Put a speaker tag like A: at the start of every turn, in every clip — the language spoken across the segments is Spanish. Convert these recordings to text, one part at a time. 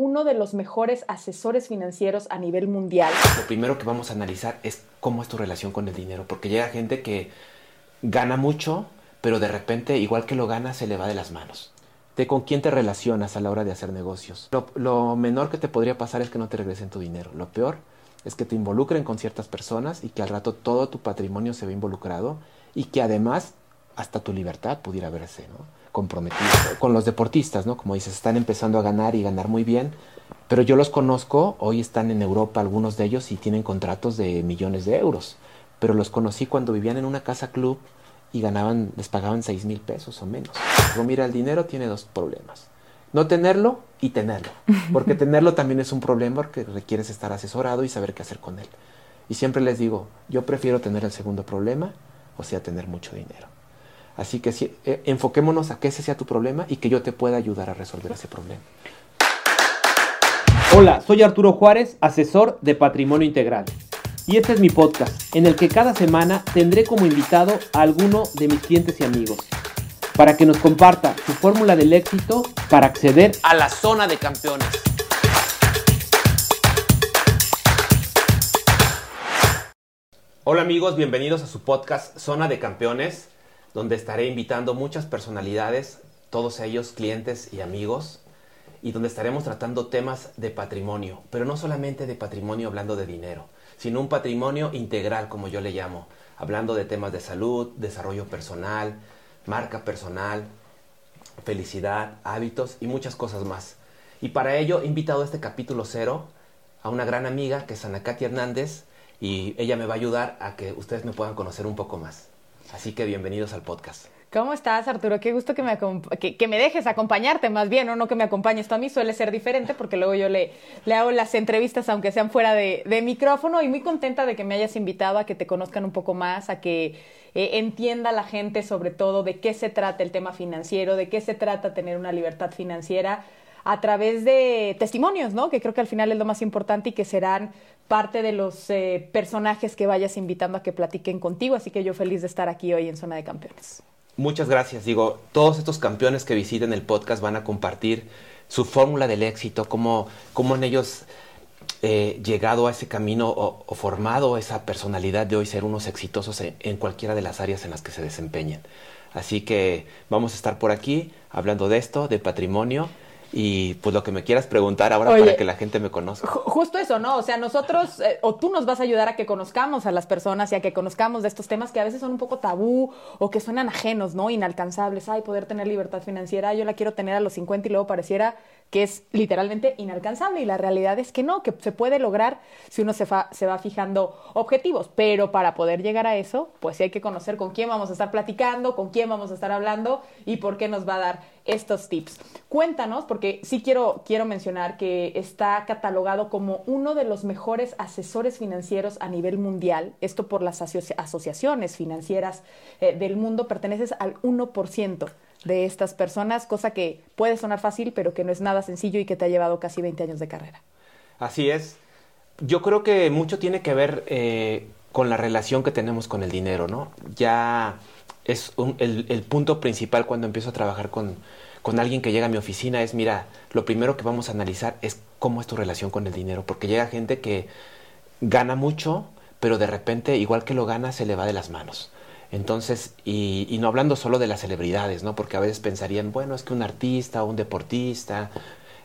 A: uno de los mejores asesores financieros a nivel mundial.
B: Lo primero que vamos a analizar es cómo es tu relación con el dinero, porque llega gente que gana mucho, pero de repente, igual que lo gana, se le va de las manos. De con quién te relacionas a la hora de hacer negocios. Lo, lo menor que te podría pasar es que no te regresen tu dinero. Lo peor es que te involucren con ciertas personas y que al rato todo tu patrimonio se ve involucrado y que además hasta tu libertad pudiera verse ¿no? Comprometida. Con los deportistas, ¿no? Como dices, están empezando a ganar y ganar muy bien, pero yo los conozco, hoy están en Europa algunos de ellos y tienen contratos de millones de euros, pero los conocí cuando vivían en una casa club y ganaban, les pagaban seis mil pesos o menos. Digo, mira, el dinero tiene dos problemas. No tenerlo y tenerlo. Porque tenerlo también es un problema porque requieres estar asesorado y saber qué hacer con él. Y siempre les digo, yo prefiero tener el segundo problema, o sea, tener mucho dinero. Así que si, eh, enfoquémonos a que ese sea tu problema y que yo te pueda ayudar a resolver ese problema.
C: Hola, soy Arturo Juárez, asesor de Patrimonio Integral. Y este es mi podcast, en el que cada semana tendré como invitado a alguno de mis clientes y amigos, para que nos comparta su fórmula del éxito para acceder
B: A la zona de campeones. Hola amigos, bienvenidos a su podcast Zona de Campeones, donde estaré invitando muchas personalidades, todos ellos clientes y amigos, y donde estaremos tratando temas de patrimonio, pero no solamente de patrimonio hablando de dinero, sino un patrimonio integral, como yo le llamo, hablando de temas de salud, desarrollo personal, marca personal, felicidad, hábitos y muchas cosas más. Y para ello he invitado a este capítulo cero a una gran amiga que es Ana Katy Hernández y ella me va a ayudar a que ustedes me puedan conocer un poco más. Así que bienvenidos al podcast.
A: ¿Cómo estás, Arturo? Qué gusto que me, que, que me dejes acompañarte más bien, o no que me acompañes. Esto a mí suele ser diferente porque luego yo le, le hago las entrevistas aunque sean fuera de, de micrófono y muy contenta de que me hayas invitado a que te conozcan un poco más, a que eh, entienda la gente sobre todo de qué se trata el tema financiero, de qué se trata tener una libertad financiera a través de testimonios, ¿no? Que creo que al final es lo más importante y que serán parte de los eh, personajes que vayas invitando a que platiquen contigo. Así que yo feliz de estar aquí hoy en Zona de Campeones.
B: Muchas gracias. Digo, todos estos campeones que visiten el podcast van a compartir su fórmula del éxito, cómo, cómo en ellos eh, llegado a ese camino o, formado esa personalidad de hoy ser unos exitosos en, en cualquiera de las áreas en las que se desempeñen. Así que vamos a estar por aquí hablando de esto, de patrimonio y pues lo que me quieras preguntar ahora
A: Oye,
B: para que la gente me conozca.
A: Ju- Justo eso, ¿no? O sea, nosotros, eh, o tú nos vas a ayudar a que conozcamos a las personas y a que conozcamos de estos temas que a veces son un poco tabú o que suenan ajenos, ¿no? Inalcanzables. Ay, poder tener libertad financiera, yo la quiero tener a los 50 y luego pareciera que es literalmente inalcanzable. Y la realidad es que no, que se puede lograr si uno se, fa- se va fijando objetivos. Pero para poder llegar a eso, pues sí hay que conocer con quién vamos a estar platicando, con quién vamos a estar hablando y por qué nos va a dar estos tips. Cuéntanos, porque sí quiero, quiero mencionar que está catalogado como uno de los mejores asesores financieros a nivel mundial. Esto por las asoci- asociaciones financieras eh, del mundo. Perteneces al 1% de estas personas, cosa que puede sonar fácil, pero que no es nada sencillo y que te ha llevado casi 20 años de carrera.
B: Así es. Yo creo que mucho tiene que ver eh, con la relación que tenemos con el dinero, ¿no? Ya es el, el punto principal cuando empiezo a trabajar con, con alguien que llega a mi oficina es, mira, lo primero que vamos a analizar es cómo es tu relación con el dinero, porque llega gente que gana mucho, pero de repente, igual que lo gana, se le va de las manos. Entonces, y, y no hablando solo de las celebridades, ¿no? Porque a veces pensarían, bueno, es que un artista o un deportista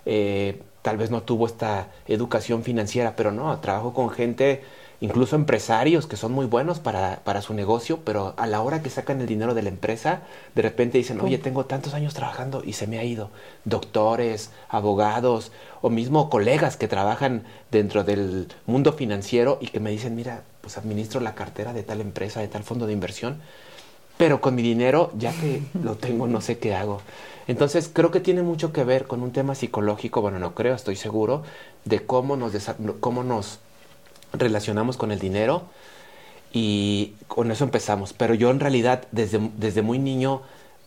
B: eh, tal vez no tuvo esta educación financiera, pero no, trabajo con gente, incluso empresarios que son muy buenos para, para su negocio, pero a la hora que sacan el dinero de la empresa, de repente dicen, oye, tengo tantos años trabajando y se me ha ido. Doctores, abogados o mismo colegas que trabajan dentro del mundo financiero y que me dicen, mira, pues administro la cartera de tal empresa, de tal fondo de inversión, pero con mi dinero, ya que lo tengo, no sé qué hago. Entonces, creo que tiene mucho que ver con un tema psicológico, bueno, no creo, estoy seguro, de cómo nos, cómo nos relacionamos con el dinero y con eso empezamos. Pero yo en realidad, desde, desde muy niño,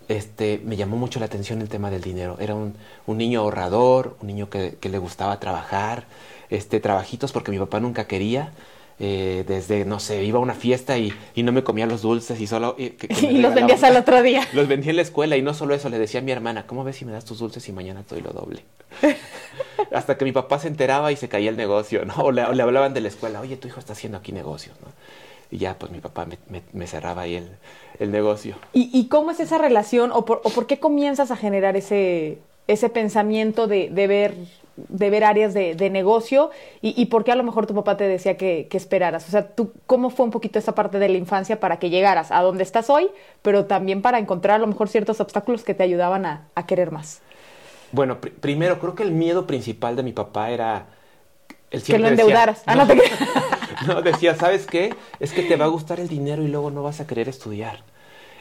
B: este, me llamó mucho la atención el tema del dinero. Era un, un niño ahorrador, un niño que, que le gustaba trabajar, este, trabajitos porque mi papá nunca quería. eh, desde, no sé, iba a una fiesta y, y no me comía los dulces y solo... Y, que- que
A: Y los vendías al otro día.
B: Los vendí en la escuela y no solo eso, le decía a mi hermana, ¿cómo ves si me das tus dulces y mañana te doy lo doble? hasta que mi papá se enteraba y se caía el negocio, ¿no? O le, hablaban de la escuela, oye, tu hijo está haciendo aquí negocios, ¿no? Y ya, pues mi papá me, cerraba ahí el, negocio.
A: ¿Y, cómo es esa relación o por, qué comienzas a generar ese, ese pensamiento de, ver de ver áreas de, negocio y, por qué a lo mejor tu papá te decía que, que, esperaras. O sea, tú, ¿cómo fue un poquito esa parte de la infancia para que llegaras a donde estás hoy, pero también para encontrar a lo mejor ciertos obstáculos que te ayudaban a, a querer más?
B: Bueno, primero, creo que el miedo principal de mi papá era...
A: El que lo endeudaras.
B: ah, no, no, decía, ¿sabes qué? Es que te va a gustar el dinero y luego no vas a querer estudiar.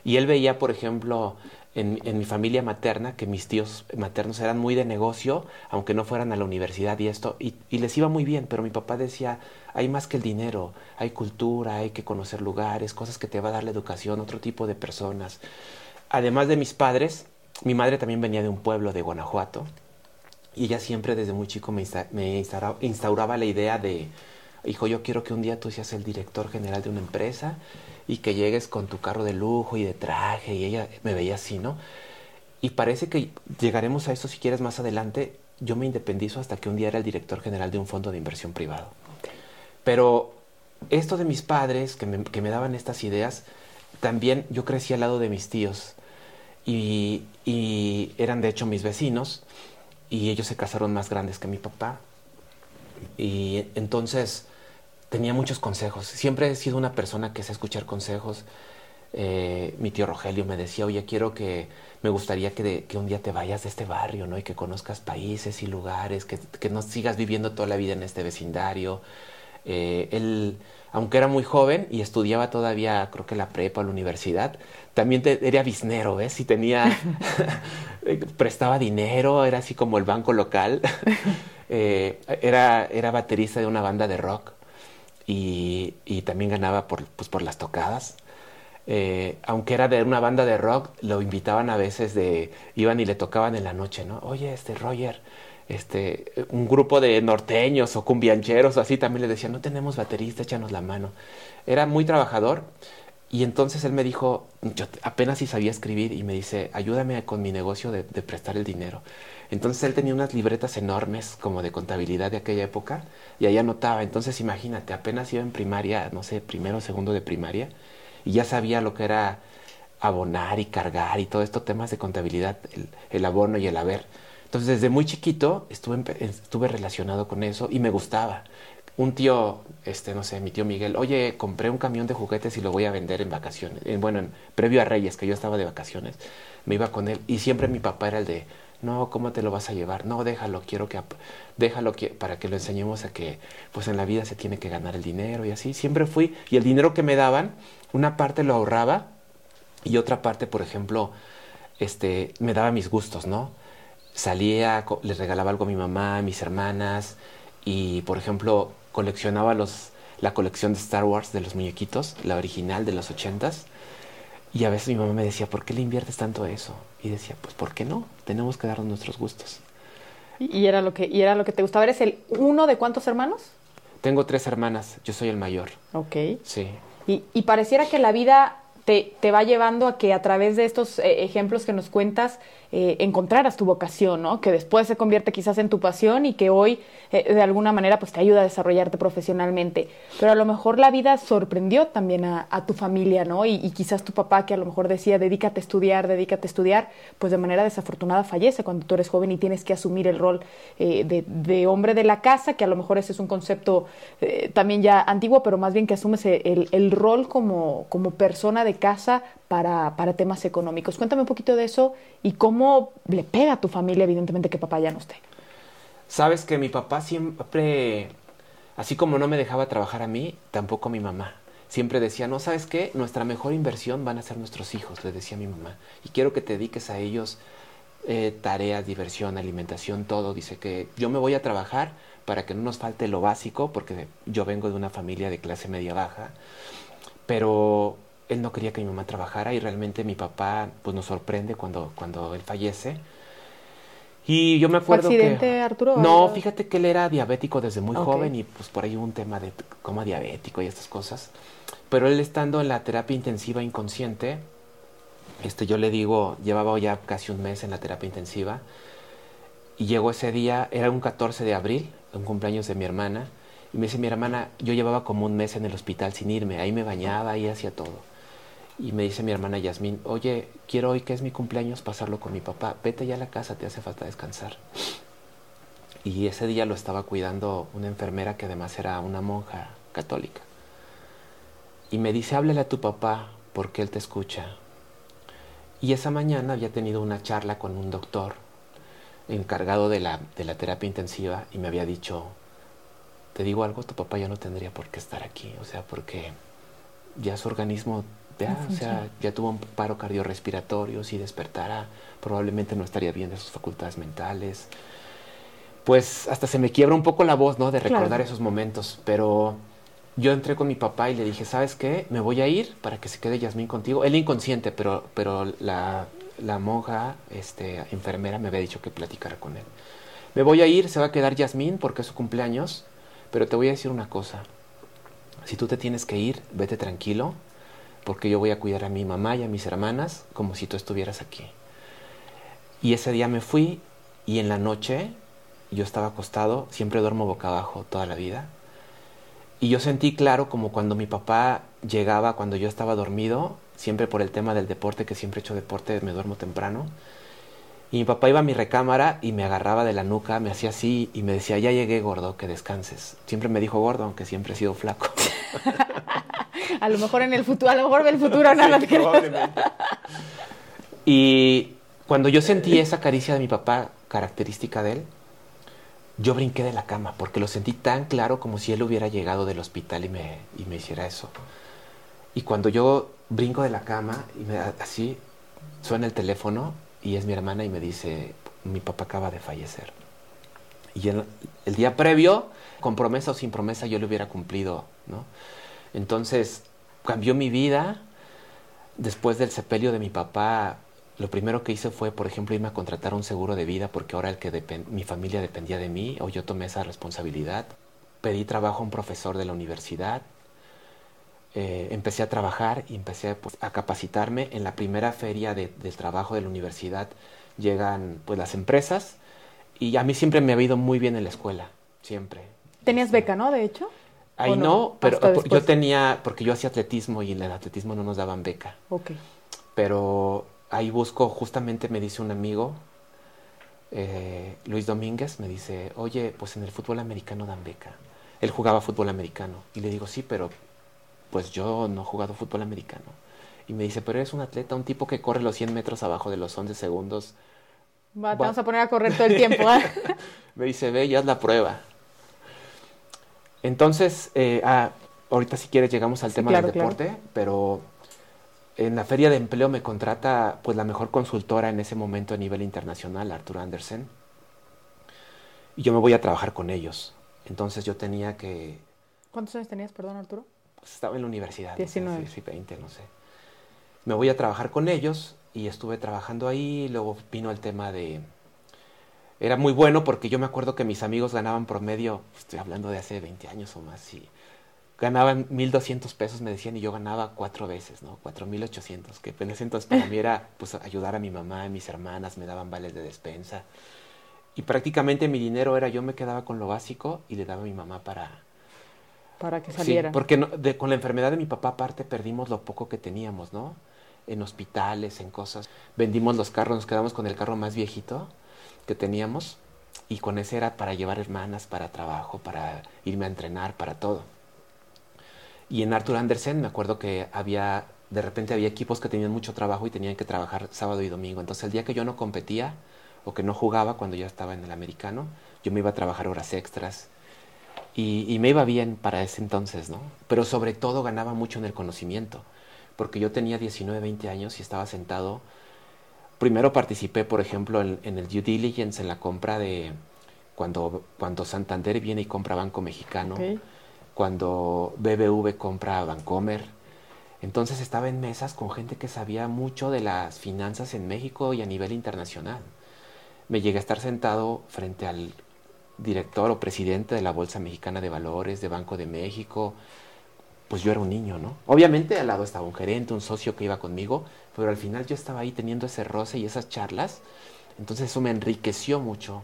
B: Y él veía, por ejemplo, en, mi familia materna, que mis tíos maternos eran muy de negocio, aunque no fueran a la universidad y esto, y, les iba muy bien, pero mi papá decía, hay más que el dinero, hay cultura, hay que conocer lugares, cosas que te va a dar la educación, otro tipo de personas. Además de mis padres, mi madre también venía de un pueblo de Guanajuato, y ella siempre desde muy chico me, instauraba la idea de, hijo, yo quiero que un día tú seas el director general de una empresa y que llegues con tu carro de lujo y de traje y ella me veía así, ¿no? Y parece que llegaremos a eso si quieres más adelante. Yo me independizo hasta que un día era el director general de un fondo de inversión privado. Pero esto de mis padres que me, daban estas ideas, también yo crecí al lado de mis tíos y, eran de hecho mis vecinos y ellos se casaron más grandes que mi papá. Y entonces tenía muchos consejos. Siempre he sido una persona que sé escuchar consejos. Eh, mi tío Rogelio me decía, oye, quiero que, me gustaría que, que, un día te vayas de este barrio, ¿no? Y que conozcas países y lugares, que, que no sigas viviendo toda la vida en este vecindario. Eh, él, aunque era muy joven y estudiaba todavía, creo que la prepa o la universidad, también era biznero, ¿ves? Y tenía, prestaba dinero, era así como el banco local. Eh, era, era baterista de una banda de rock y, y también ganaba por, pues, por las tocadas. Eh, aunque era de una banda de rock, lo invitaban a veces de, iban y le tocaban en la noche, ¿no? Oye, este Roger, este, un grupo de norteños o cumbiancheros o así también le decían, no tenemos baterista, échanos la mano. Era muy trabajador y entonces él me dijo, yo apenas si sabía escribir y me dice, ayúdame con mi negocio de, de prestar el dinero. Entonces él tenía unas libretas enormes como de contabilidad de aquella época y ahí anotaba. Entonces imagínate, apenas iba en primaria, no sé, primero o segundo de primaria y ya sabía lo que era abonar y cargar y todo esto, temas de contabilidad, el, abono y el haber. Entonces desde muy chiquito estuve, estuve relacionado con eso y me gustaba. Un tío, este, no sé, mi tío Miguel, oye, compré un camión de juguetes y lo voy a vender en vacaciones. bueno, en, previo a Reyes, que yo estaba de vacaciones, me iba con él y siempre mi papá era el de, no, ¿cómo te lo vas a llevar? No, déjalo, quiero que, déjalo que, para que lo enseñemos a que, pues en la vida se tiene que ganar el dinero y así. Siempre fui, y el dinero que me daban, una parte lo ahorraba y otra parte, por ejemplo, este, me daba mis gustos, ¿no? Salía, les regalaba algo a mi mamá, a mis hermanas, y por ejemplo, coleccionaba los, la colección de Star Wars de los muñequitos, la original de los ochentas y a veces mi mamá me decía, ¿por qué le inviertes tanto a eso? Y decía, pues ¿por qué no? Tenemos que darnos nuestros gustos.
A: ¿Y era lo que, y era lo que te gustaba? ¿Eres el uno de cuántos hermanos?
B: Tengo tres hermanas, yo soy el mayor.
A: Ok.
B: Sí.
A: Y, y pareciera que la vida te, te, va llevando a que a través de estos eh, ejemplos que nos cuentas eh, encontraras tu vocación, ¿no? Que después se convierte quizás en tu pasión y que hoy eh, de alguna manera pues te ayuda a desarrollarte profesionalmente. Pero a lo mejor la vida sorprendió también a, tu familia, ¿no? Y, quizás tu papá que a lo mejor decía dedícate a estudiar, dedícate a estudiar, pues de manera desafortunada fallece cuando tú eres joven y tienes que asumir el rol eh, de, hombre de la casa, que a lo mejor ese es un concepto también ya antiguo, pero más bien que asumes el, el rol como, como persona de casa para, para temas económicos. Cuéntame un poquito de eso y cómo le pega a tu familia, evidentemente, que papá ya no esté.
B: Sabes que mi papá siempre, así como no me dejaba trabajar a mí, tampoco mi mamá. Siempre decía, no, ¿sabes qué? Nuestra mejor inversión van a ser nuestros hijos, le decía mi mamá. Y quiero que te dediques a ellos eh, tareas, diversión, alimentación, todo. Dice que yo me voy a trabajar para que no nos falte lo básico, porque yo vengo de una familia de clase media baja. Pero él no quería que mi mamá trabajara y realmente mi papá pues nos sorprende cuando, cuando él fallece. Y yo me acuerdo
A: accidente, Arturo?
B: No, fíjate que él era diabético desde muy joven y pues por ahí hubo un tema de coma diabético y estas cosas. Pero él estando en la terapia intensiva inconsciente, este, yo le digo, llevaba ya casi un mes en la terapia intensiva, Y llegó ese día, era un 14 de abril, un cumpleaños de mi hermana, y me dice mi hermana, yo llevaba como un mes en el hospital sin irme, ahí me bañaba, ahí hacía todo. Y me dice mi hermana Yasmín, oye, quiero hoy que es mi cumpleaños pasarlo con mi papá, vete ya a la casa, te hace falta descansar. Y ese día lo estaba cuidando una enfermera que además era una monja católica. Y me dice, háblale a tu papá porque él te escucha. Y esa mañana había tenido una charla con un doctor encargado de la, de la terapia intensiva y me había dicho, te digo algo, tu papá ya no tendría por qué estar aquí, o sea, porque ya su organismo ya, o sea, ya tuvo un paro cardiorrespiratorio, si despertara probablemente no estaría bien de sus facultades mentales. Pues hasta se me quiebra un poco la voz, ¿no? De recordar esos momentos, pero yo entré con mi papá y le dije, ¿sabes qué? Me voy a ir para que se quede Yasmín contigo. Él inconsciente, pero, pero la, la monja, este, enfermera, me había dicho que platicara con él. Me voy a ir, se va a quedar Yasmín porque es su cumpleaños, pero te voy a decir una cosa. Si tú te tienes que ir, vete tranquilo, porque yo voy a cuidar a mi mamá y a mis hermanas como si tú estuvieras aquí. Y ese día me fui y en la noche yo estaba acostado, siempre duermo boca abajo toda la vida y yo sentí claro como cuando mi papá llegaba, cuando yo estaba dormido, siempre por el tema del deporte, que siempre he hecho deporte, me duermo temprano. Y mi papá iba a mi recámara y me agarraba de la nuca, me hacía así y me decía, ya llegué gordo, que descanses. Siempre me dijo gordo, aunque siempre he sido flaco.
A: a lo mejor en el futuro, a lo mejor en el futuro nada. Sí, probablemente.
B: Y cuando yo sentí esa caricia de mi papá, característica de él, yo brinqué de la cama porque lo sentí tan claro como si él hubiera llegado del hospital y me, y me hiciera eso. Y cuando yo brinco de la cama y me, así suena el teléfono y es mi hermana y me dice, mi papá acaba de fallecer. Y el, el día previo, con promesa o sin promesa, yo le hubiera cumplido, ¿no? Entonces, cambió mi vida. Después del sepelio de mi papá, lo primero que hice fue, por ejemplo, irme a contratar un seguro de vida porque ahora el que mi familia dependía de mí o yo tomé esa responsabilidad. Pedí trabajo a un profesor de la universidad. Eh, empecé a trabajar y empecé pues, a capacitarme. En la primera feria de, del trabajo de la universidad llegan pues las empresas y a mí siempre me ha ido muy bien en la escuela, siempre.
A: ¿Tenías beca, no? De hecho.
B: Ahí no, pero yo tenía, porque yo hacía atletismo y en el atletismo no nos daban beca.
A: Ok.
B: Pero ahí busco, justamente me dice un amigo, eh, Luis Domínguez, me dice, oye, pues en el fútbol americano dan beca. Él jugaba fútbol americano. Y le digo, sí, pero pues yo no he jugado fútbol americano. Y me dice, pero eres un atleta, un tipo que corre los 100 metros abajo de los 11 segundos.
A: Va, te vamos a poner a correr todo el tiempo. ¿eh?
B: me dice, ve, ya es la prueba. Entonces, eh, ah, ahorita si quieres llegamos al tema del deporte, pero en la feria de empleo me contrata pues la mejor consultora en ese momento a nivel internacional, Arthur Andersen. Y yo me voy a trabajar con ellos. Entonces yo tenía que...
A: ¿Cuántos años tenías, perdón, Arturo?
B: Pues estaba en la universidad.
A: 19.
B: No sé, 20, no sé. Me voy a trabajar con ellos y estuve trabajando ahí. Luego vino el tema de... Era muy bueno porque yo me acuerdo que mis amigos ganaban promedio, estoy hablando de hace 20 años o más, y ganaban 1.200 pesos, me decían, y yo ganaba cuatro veces, ¿no? 4.800, que en ese entonces para mí era pues ayudar a mi mamá, a mis hermanas, me daban vales de despensa. Y prácticamente mi dinero era, yo me quedaba con lo básico y le daba a mi mamá para...
A: Para que saliera.
B: Sí, porque de, con la enfermedad de mi papá aparte perdimos lo poco que teníamos, ¿no? En hospitales, en cosas. Vendimos los carros, nos quedamos con el carro más viejito que teníamos y con ese era para llevar hermanas, para trabajo, para irme a entrenar, para todo. Y en Arthur Andersen me acuerdo que había, de repente había equipos que tenían mucho trabajo y tenían que trabajar sábado y domingo. Entonces el día que yo no competía o que no jugaba cuando yo estaba en el americano, yo me iba a trabajar horas extras. Y, me iba bien para ese entonces, ¿no? Pero sobre todo ganaba mucho en el conocimiento, porque yo tenía 19, 20 años y estaba sentado. Primero participé, por ejemplo, en, el due diligence, en la compra de cuando, cuando Santander viene y compra Banco Mexicano cuando BBV compra a Vancomer. Entonces estaba en mesas con gente que sabía mucho de las finanzas en México y a nivel internacional. Me llegué a estar sentado frente al director o presidente de la Bolsa Mexicana de Valores, de Banco de México. Pues yo era un niño, ¿no? Obviamente al lado estaba un gerente, un socio que iba conmigo, pero al final yo estaba ahí teniendo ese roce y esas charlas. Entonces eso me enriqueció mucho.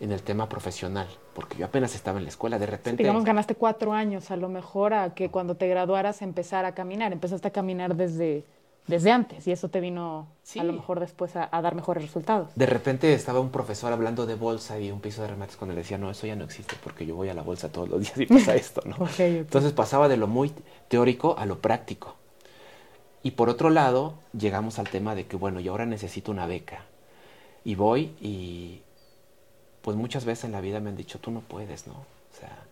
B: en el tema profesional, porque yo apenas estaba en la escuela, de repente...
A: Digamos, ganaste cuatro años a lo mejor a que cuando te graduaras empezar a caminar, empezaste a caminar desde, desde antes y eso te vino a lo mejor después a, dar mejores resultados.
B: De repente estaba un profesor hablando de bolsa y un piso de remates cuando le decía, no, eso ya no existe porque yo voy a la bolsa todos los días y pasa esto, ¿no? Entonces pasaba de lo muy teórico a lo práctico. Y por otro lado, llegamos al tema de que, bueno, yo ahora necesito una beca. Y voy y pues muchas veces en la vida me han dicho, tú no puedes, ¿no? O sea,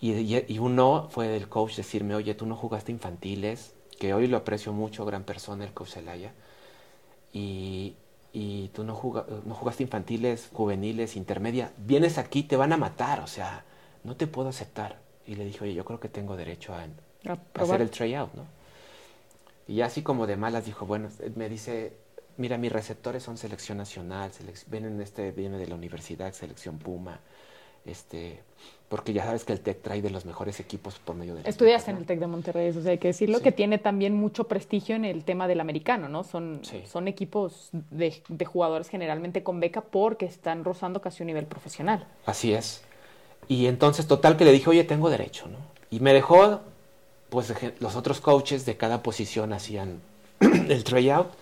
B: y, y, uno fue del coach decirme, oye, tú no jugaste infantiles, que hoy lo aprecio mucho, gran persona, el coach Zelaya, y, y tú no, no jugaste infantiles, juveniles, intermedia, vienes aquí, te van a matar, o sea, no te puedo aceptar. Y le dije, oye, yo creo que tengo derecho a, a hacer el tryout, ¿no? Y así como de malas dijo, bueno, me dice, mira, mis receptores son selección nacional, vienen este, viene de la universidad, selección Puma, este, porque ya sabes que el TEC trae de los mejores equipos por medio de...
A: Estudias en el TEC de Monterrey, o sea, hay que decirlo, que tiene también mucho prestigio en el tema del americano, ¿no? Son, son equipos de, de, jugadores generalmente con beca porque están rozando casi un nivel profesional.
B: Así es. Y entonces, total, que le dije, oye, tengo derecho, ¿no? Y me dejó, pues los otros coaches de cada posición hacían el tryout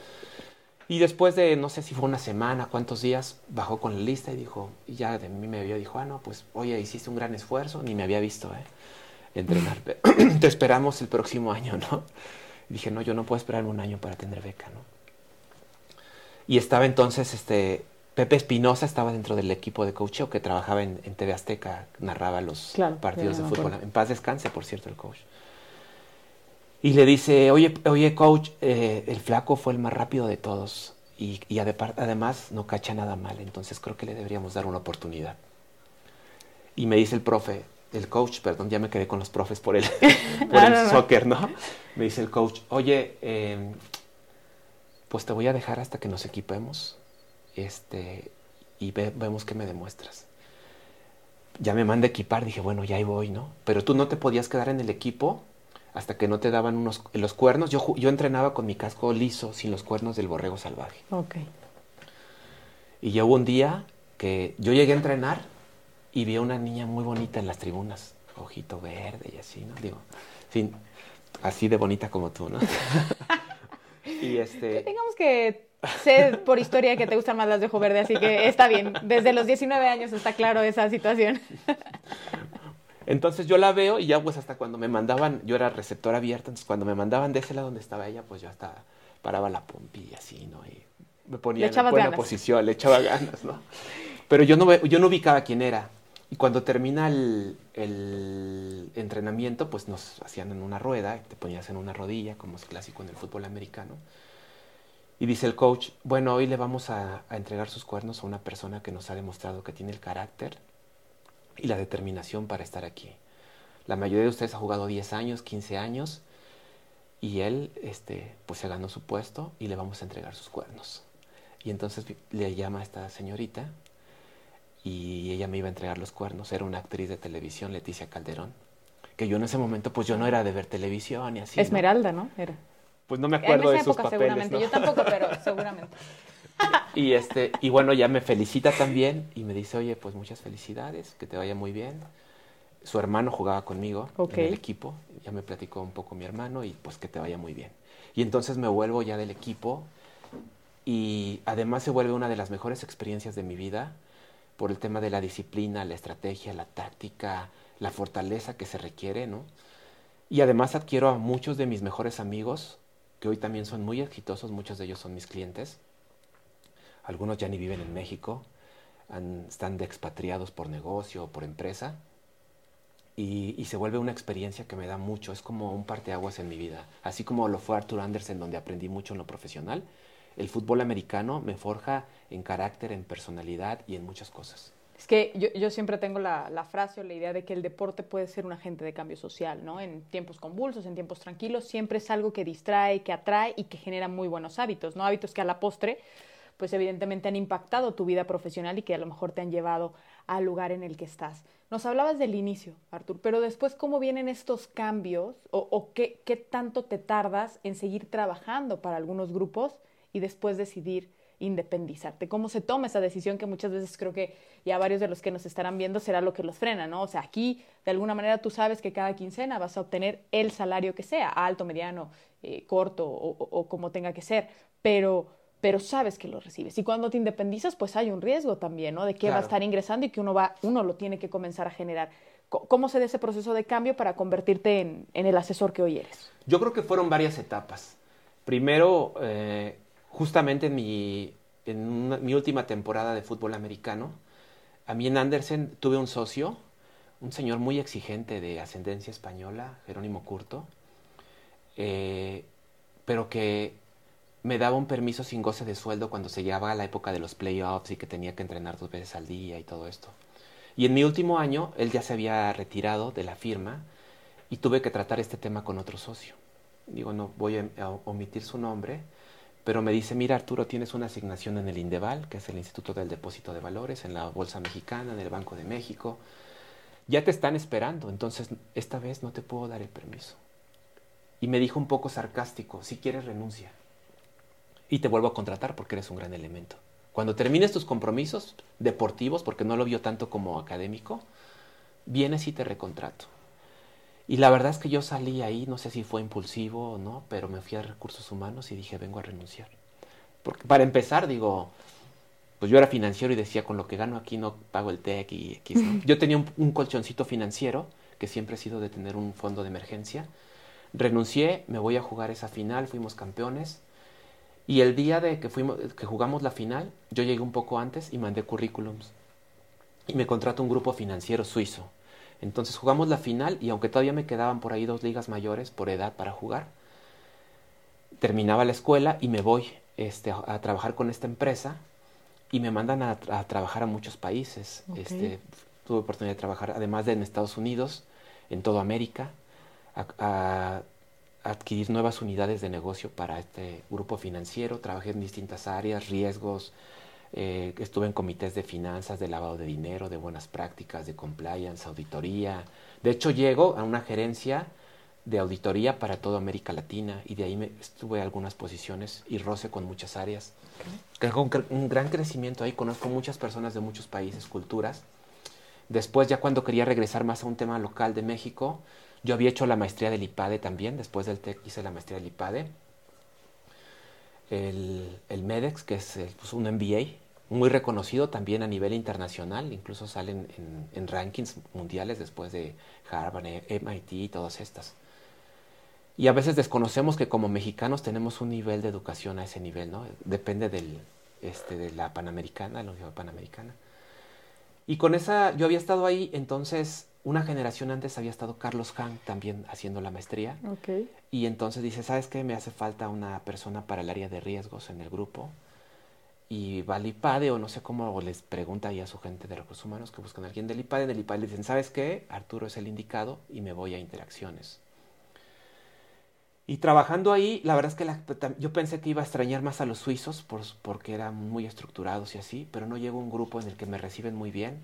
B: y después de, no sé si fue una semana, cuántos días, bajó con la lista y dijo, y ya de mí me vio, dijo, ah, no, pues, oye, hiciste un gran esfuerzo, ni me había visto, ¿eh? Entrenar. Te esperamos el próximo año, ¿no? Y dije, no, yo no puedo esperar un año para tener beca, ¿no? Y estaba entonces, este, Pepe Espinosa estaba dentro del equipo de coacheo que trabajaba en, TV Azteca, narraba los partidos de fútbol. En paz descanse, por cierto, el coach. Y le dice, oye, oye coach, eh, el flaco fue el más rápido de todos y, y además no cacha nada mal, entonces creo que le deberíamos dar una oportunidad. Y me dice el profe, el coach, perdón, ya me quedé con los profes por el, por el soccer, ¿no? Me dice el coach, oye, em, pues te voy a dejar hasta que nos equipemos este, y vemos qué me demuestras. Ya me manda a equipar, dije, bueno, ya ahí voy, ¿no? Pero tú no te podías quedar en el equipo hasta que no te daban unos los cuernos. Yo, yo entrenaba con mi casco liso, sin los cuernos del borrego salvaje.
A: Ok.
B: Y ya hubo un día que yo llegué a entrenar y vi a una niña muy bonita en las tribunas, ojito verde y así, ¿no? Digo, fin, así de bonita como tú, ¿no?
A: y este... Digamos que sé por historia que te gustan más las de ojo verde, así que está bien. Desde los 19 años está claro esa situación.
B: Entonces yo la veo y ya pues hasta cuando me mandaban, yo era receptor abierto, entonces cuando me mandaban de ese lado donde estaba ella, pues yo hasta paraba la pompilla así, ¿no? Y me ponía en buena posición, le echaba ganas, ¿no? Pero yo no, yo no ubicaba quién era. Y cuando termina el, el, entrenamiento, pues nos hacían en una rueda, te ponías en una rodilla, como es clásico en el fútbol americano. Y dice el coach, bueno, hoy le vamos a, a entregar sus cuernos a una persona que nos ha demostrado que tiene el carácter y la determinación para estar aquí. La mayoría de ustedes ha jugado 10 años, 15 años y él este, pues se ganó su puesto y le vamos a entregar sus cuernos. Y entonces le llama a esta señorita y ella me iba a entregar los cuernos. Era una actriz de televisión, Leticia Calderón, que yo en ese momento pues yo no era de ver televisión y así.
A: Esmeralda, ¿no? Era.
B: Pues no me acuerdo de sus papeles.
A: Seguramente, yo tampoco, pero seguramente.
B: y, este, y bueno, ya me felicita también y me dice, oye, pues muchas felicidades, que te vaya muy bien. Su hermano jugaba conmigo en el equipo, ya me platicó un poco mi hermano y pues que te vaya muy bien. Y entonces me vuelvo ya del equipo y además se vuelve una de las mejores experiencias de mi vida por el tema de la disciplina, la estrategia, la táctica, la fortaleza que se requiere, ¿no? Y además adquiero a muchos de mis mejores amigos, que hoy también son muy exitosos, muchos de ellos son mis clientes algunos ya ni viven en México, están de expatriados por negocio o por empresa. Y, se vuelve una experiencia que me da mucho, es como un parteaguas en mi vida. Así como lo fue Arthur Anderson, donde aprendí mucho en lo profesional, el fútbol americano me forja en carácter, en personalidad y en muchas cosas.
A: Es que yo, yo siempre tengo la, la, frase o la idea de que el deporte puede ser un agente de cambio social, ¿no? En tiempos convulsos, en tiempos tranquilos, siempre es algo que distrae, que atrae y que genera muy buenos hábitos, ¿no? Hábitos que a la postre pues evidentemente han impactado tu vida profesional y que a lo mejor te han llevado al lugar en el que estás. Nos hablabas del inicio, Artur, pero después, ¿cómo vienen estos cambios o, qué, qué tanto te tardas en seguir trabajando para algunos grupos y después decidir independizarte? ¿Cómo se toma esa decisión que muchas veces creo que ya varios de los que nos estarán viendo será lo que los frena, ¿no? O sea, aquí de alguna manera tú sabes que cada quincena vas a obtener el salario que sea, alto, mediano, eh, corto o, como tenga que ser, pero, pero sabes que lo recibes. Y cuando te independizas, pues hay un riesgo también, ¿no? De que va a estar ingresando y que uno, va, uno lo tiene que comenzar a generar. ¿Cómo se da ese proceso de cambio para convertirte en, en el asesor que hoy eres?
B: Yo creo que fueron varias etapas. Primero, eh, justamente en, mi, en mi última temporada de fútbol americano, a mí en Andersen tuve un socio, un señor muy exigente de ascendencia española, Jerónimo Curto, eh, pero que me daba un permiso sin goce de sueldo cuando se llegaba la época de los playoffs y que tenía que entrenar dos veces al día y todo esto. Y en mi último año, él ya se había retirado de la firma y tuve que tratar este tema con otro socio digo, no voy a, omitir su nombre, pero me dice, mira Arturo, tienes una asignación en el Indeval, que es el Instituto del Depósito de Valores, en la Bolsa Mexicana, en el Banco de México. Ya te están esperando, entonces esta vez no te puedo dar el permiso. Y me dijo un poco sarcástico, si quieres renuncia. Y te vuelvo a contratar porque eres un gran elemento. Cuando termines tus compromisos deportivos, porque no lo vio tanto como académico, vienes y te recontrato. Y la verdad es que yo salí ahí, no sé si fue impulsivo o no, pero me fui a recursos humanos y dije, vengo a renunciar. Porque para empezar, digo, pues yo era financiero y decía, con lo que gano aquí no pago el TEC y Yo tenía un, colchoncito financiero, que siempre ha sido de tener un fondo de emergencia. Renuncié, me voy a jugar esa final, fuimos campeones. Y el día de que, fuimos, que jugamos la final, yo llegué un poco antes y mandé currículums. Y me contrató un grupo financiero suizo entonces jugamos la final y aunque todavía me quedaban por ahí dos ligas mayores por edad para jugar, terminaba la escuela y me voy este, a, trabajar con esta empresa y me mandan a, trabajar a muchos países. Este, tuve oportunidad de trabajar, además de en Estados Unidos, en toda América, a, adquirir nuevas unidades de negocio para este grupo financiero. Trabajé en distintas áreas, riesgos, eh, estuve en comités de finanzas, de lavado de dinero, de buenas prácticas, de compliance, auditoría. De hecho, llego a una gerencia de auditoría para toda América Latina y de ahí me estuve en algunas posiciones y roce con muchas áreas. Tengo un, gran crecimiento ahí, conozco muchas personas de muchos países, culturas. Después, ya cuando quería regresar más a un tema local de México, yo había hecho la maestría del IPADE también, después del TEC hice la maestría del IPADE. El, el MEDEX, que es pues, un MBA, muy reconocido también a nivel internacional, incluso salen en, rankings mundiales después de Harvard, MIT y todas estas. Y a veces desconocemos que como mexicanos tenemos un nivel de educación a ese nivel, ¿no? Depende del, este, de la Panamericana, la Universidad Panamericana. Y con esa, yo había estado ahí, entonces una generación antes había estado Carlos Hahn también haciendo la maestría.
A: Okay.
B: Y entonces dice, ¿sabes qué? Me hace falta una persona para el área de riesgos en el grupo y va al IPADE o no sé cómo les pregunta ahí a su gente de recursos humanos que buscan a alguien del IPADE. En el IPADE le dicen, ¿sabes qué? Arturo es el indicado y me voy a interacciones. Y trabajando ahí, la verdad es que yo pensé que iba a extrañar más a los suizos por, porque eran muy estructurados y así, pero no llevo un grupo en el que me reciben muy bien.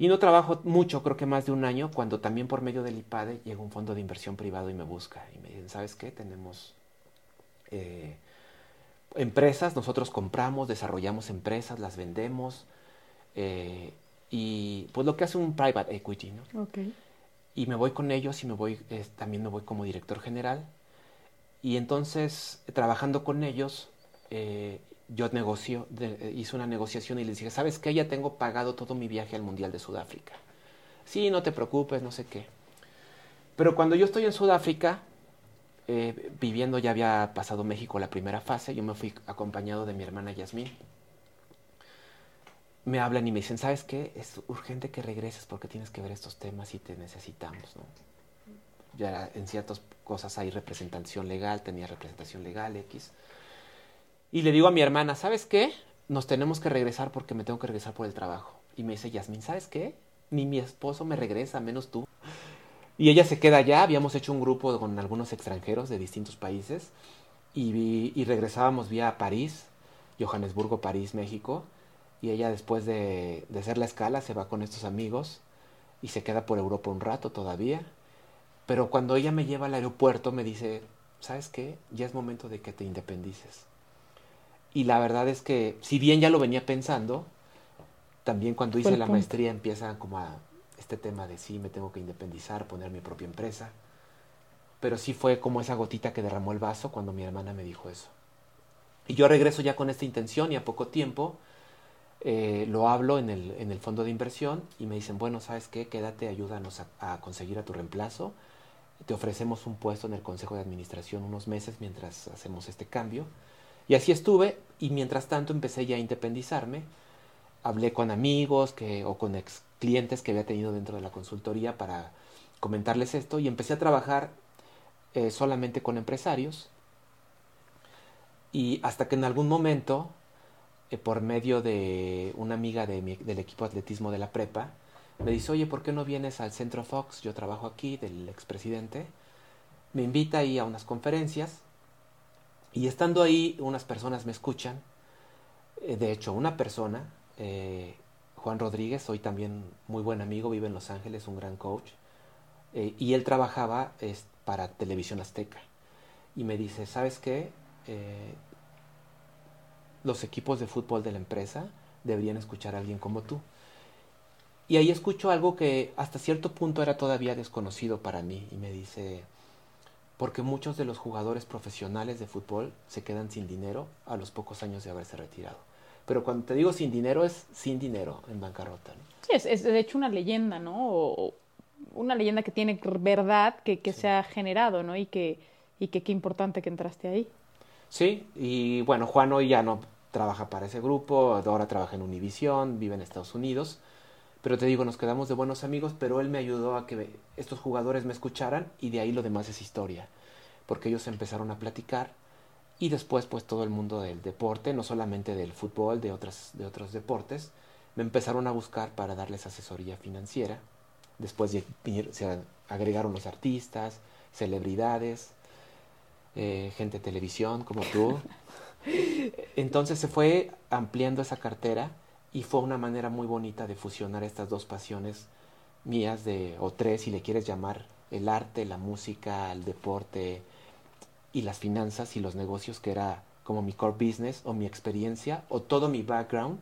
B: Y no trabajo mucho, creo que más de un año, cuando también por medio del IPADE llega un fondo de inversión privado y me busca. Y me dicen, ¿sabes qué? Tenemos... Eh, empresas, nosotros compramos, desarrollamos empresas, las vendemos, eh, y pues lo que hace un private equity, ¿no? Y me voy con ellos y me voy, también me voy como director general. Y entonces, trabajando con ellos, eh, yo negocio, eh, hice una negociación y les dije, ¿sabes qué? Ya tengo pagado todo mi viaje al Mundial de Sudáfrica. Sí, no te preocupes, no sé qué. Pero cuando yo estoy en Sudáfrica, eh, viviendo, ya había pasado México la primera fase, yo me fui acompañado de mi hermana Yasmín. Me hablan y me dicen, ¿sabes qué? Es urgente que regreses porque tienes que ver estos temas y te necesitamos. Ya en ciertas cosas hay representación legal, tenía representación legal X. Y le digo a mi hermana, ¿sabes qué? Nos tenemos que regresar porque me tengo que regresar por el trabajo. Y me dice, Yasmín, ¿sabes qué? Ni mi esposo me regresa, menos tú. Y ella se queda allá, habíamos hecho un grupo con algunos extranjeros de distintos países y, y regresábamos vía París, Johannesburgo, París, México. Y ella después de, de hacer la escala se va con estos amigos y se queda por Europa un rato todavía. Pero cuando ella me lleva al aeropuerto me dice, ¿sabes qué? Ya es momento de que te independices. Y la verdad es que, si bien ya lo venía pensando, también cuando hice la maestría empieza como a este tema de sí, me tengo que independizar, poner mi propia empresa. Pero sí fue como esa gotita que derramó el vaso cuando mi hermana me dijo eso. Y yo regreso ya con esta intención y a poco tiempo eh, lo hablo en el, en el, fondo de inversión y me dicen, bueno, ¿sabes qué? Quédate, ayúdanos a, a, conseguir a tu reemplazo. Te ofrecemos un puesto en el Consejo de Administración unos meses mientras hacemos este cambio. Y así estuve y mientras tanto empecé ya a independizarme. Hablé con amigos que, o con ex clientes que había tenido dentro de la consultoría para comentarles esto y empecé a trabajar eh, solamente con empresarios. Y hasta que en algún momento eh, por medio de una amiga de del equipo de atletismo de la prepa, me dice, oye, ¿por qué no vienes al Centro Fox? Yo trabajo aquí, del expresidente. Me invita ahí a unas conferencias y estando ahí unas personas me escuchan. Eh, de hecho, una persona, eh, Juan Rodríguez, hoy también muy buen amigo, vive en Los Ángeles, un gran coach, y él trabajaba para Televisión Azteca. Y me dice, ¿sabes qué? los equipos de fútbol de la empresa deberían escuchar a alguien como tú. Y ahí escucho algo que hasta cierto punto era todavía desconocido para mí y me dice, porque muchos de los jugadores profesionales de fútbol se quedan sin dinero a los pocos años de haberse retirado. Pero cuando te digo sin dinero es sin dinero en bancarrota.
A: Sí, es, de hecho una leyenda, ¿no? una leyenda que tiene verdad, que, que se ha generado, ¿no? Y que, y que qué importante que entraste ahí.
B: Sí, y bueno, Juan hoy ya no trabaja para ese grupo, ahora trabaja en Univision, vive en Estados Unidos. Pero te digo, nos quedamos de buenos amigos, pero él me ayudó a que estos jugadores me escucharan y de ahí lo demás es historia. Porque ellos empezaron a platicar y después pues todo el mundo del deporte, no solamente del fútbol, de, otras, de otros deportes, me empezaron a buscar para darles asesoría financiera. Después se agregaron los artistas, celebridades, eh, gente de televisión como tú. Entonces se fue ampliando esa cartera y fue una manera muy bonita de fusionar estas dos pasiones mías de o tres si le quieres llamar el arte, la música, el deporte y las finanzas y los negocios que era como mi core business o mi experiencia o todo mi background